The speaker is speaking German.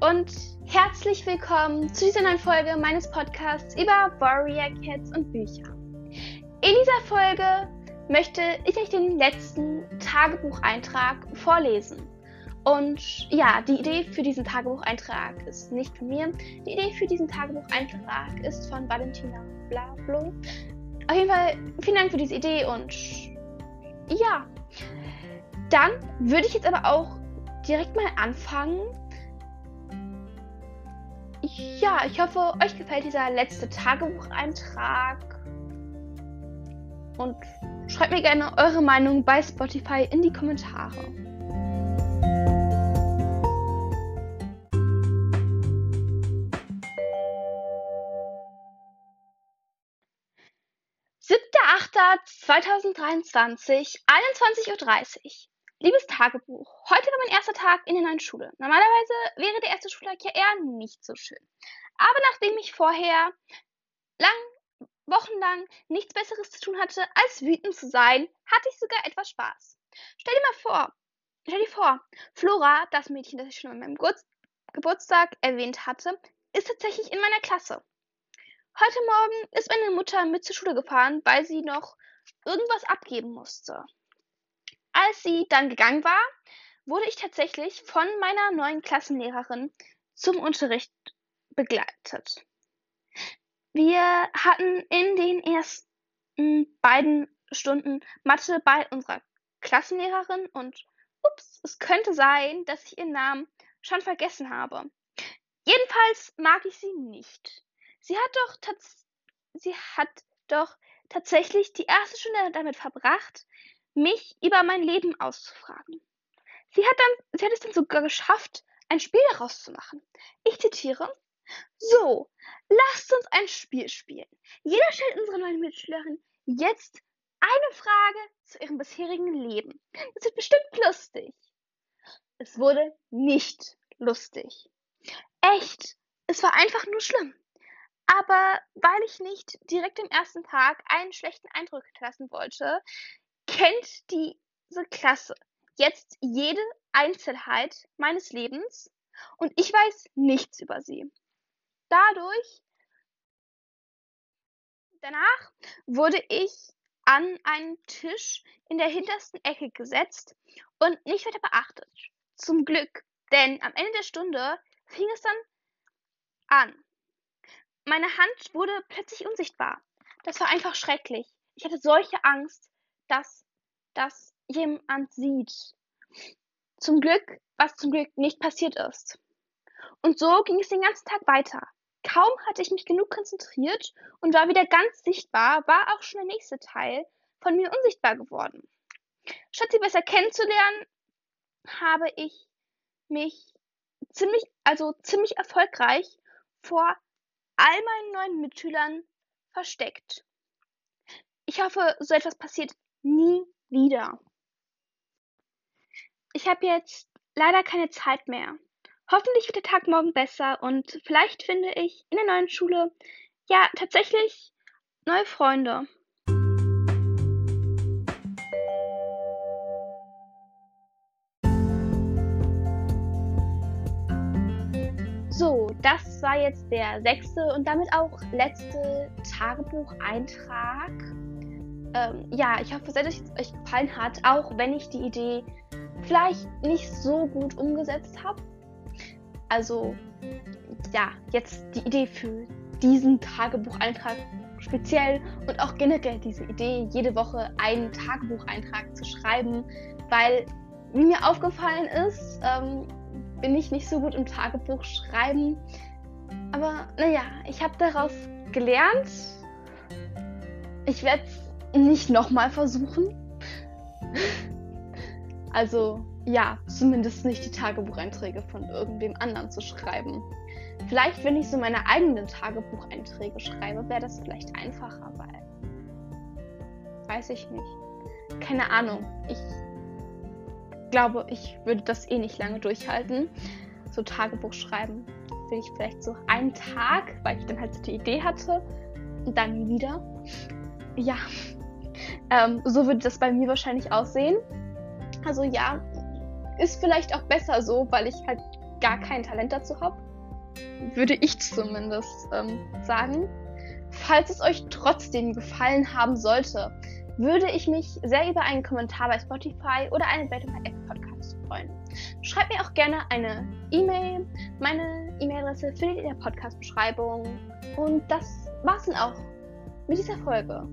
und herzlich willkommen zu dieser neuen Folge meines Podcasts über Warrior Cats und Bücher. In dieser Folge möchte ich euch den letzten Tagebucheintrag vorlesen. Und ja, die Idee für diesen Tagebucheintrag ist nicht von mir. Die Idee für diesen Tagebucheintrag ist von Valentina Blablo. Auf jeden Fall vielen Dank für diese Idee und ja, dann würde ich jetzt aber auch direkt mal anfangen. Ja, ich hoffe, euch gefällt dieser letzte Tagebucheintrag. Und schreibt mir gerne eure Meinung bei Spotify in die Kommentare. 2023, 21.30 Uhr. Liebes Tagebuch, heute war mein erster Tag in der neuen Schule. Normalerweise wäre der erste Schultag ja eher nicht so schön. Aber nachdem ich vorher lang, wochenlang nichts Besseres zu tun hatte, als wütend zu sein, hatte ich sogar etwas Spaß. Stell dir mal vor, stell dir vor, Flora, das Mädchen, das ich schon an meinem Geburtstag erwähnt hatte, ist tatsächlich in meiner Klasse. Heute Morgen ist meine Mutter mit zur Schule gefahren, weil sie noch irgendwas abgeben musste. Als sie dann gegangen war, wurde ich tatsächlich von meiner neuen Klassenlehrerin zum Unterricht begleitet. Wir hatten in den ersten beiden Stunden Mathe bei unserer Klassenlehrerin und ups, es könnte sein, dass ich ihren Namen schon vergessen habe. Jedenfalls mag ich sie nicht. Sie hat doch tats sie hat doch tatsächlich die erste Stunde damit verbracht, mich über mein Leben auszufragen. Sie hat dann, sie hat es dann sogar geschafft, ein Spiel daraus zu machen. Ich zitiere. So, lasst uns ein Spiel spielen. Jeder stellt unserer neuen Mitschülerin jetzt eine Frage zu ihrem bisherigen Leben. Das wird bestimmt lustig. Es wurde nicht lustig. Echt, es war einfach nur schlimm. Aber weil ich nicht direkt am ersten Tag einen schlechten Eindruck hinterlassen wollte, kennt diese Klasse jetzt jede Einzelheit meines Lebens und ich weiß nichts über sie. Dadurch, danach wurde ich an einen Tisch in der hintersten Ecke gesetzt und nicht weiter beachtet. Zum Glück, denn am Ende der Stunde fing es dann an. Meine Hand wurde plötzlich unsichtbar. Das war einfach schrecklich. Ich hatte solche Angst, dass das jemand sieht. Zum Glück, was zum Glück nicht passiert ist. Und so ging es den ganzen Tag weiter. Kaum hatte ich mich genug konzentriert und war wieder ganz sichtbar, war auch schon der nächste Teil von mir unsichtbar geworden. Statt sie besser kennenzulernen, habe ich mich ziemlich, also ziemlich erfolgreich vor all meinen neuen Mitschülern versteckt. Ich hoffe, so etwas passiert nie wieder. Ich habe jetzt leider keine Zeit mehr. Hoffentlich wird der Tag morgen besser und vielleicht finde ich in der neuen Schule ja tatsächlich neue Freunde. So, das war jetzt der sechste und damit auch letzte Tagebucheintrag. Ähm, ja, ich hoffe, dass es euch gefallen hat, auch wenn ich die Idee vielleicht nicht so gut umgesetzt habe. Also, ja, jetzt die Idee für diesen Tagebucheintrag speziell und auch generell diese Idee, jede Woche einen Tagebucheintrag zu schreiben, weil, wie mir aufgefallen ist, ähm, bin ich nicht so gut im Tagebuch schreiben. Aber naja, ich habe daraus gelernt. Ich werde es nicht nochmal versuchen. also ja, zumindest nicht die Tagebucheinträge von irgendwem anderen zu schreiben. Vielleicht, wenn ich so meine eigenen Tagebucheinträge schreibe, wäre das vielleicht einfacher, weil. Weiß ich nicht. Keine Ahnung. Ich glaube, ich würde das eh nicht lange durchhalten. So Tagebuch schreiben will ich vielleicht so einen Tag, weil ich dann halt so die Idee hatte und dann wieder. Ja, ähm, so würde das bei mir wahrscheinlich aussehen. Also ja, ist vielleicht auch besser so, weil ich halt gar kein Talent dazu habe. Würde ich zumindest ähm, sagen. Falls es euch trotzdem gefallen haben sollte, würde ich mich sehr über einen Kommentar bei Spotify oder eine Bewertung bei Apple Podcasts freuen. Schreibt mir auch gerne eine E-Mail. Meine E-Mail-Adresse findet ihr in der Podcast-Beschreibung. Und das war's dann auch mit dieser Folge.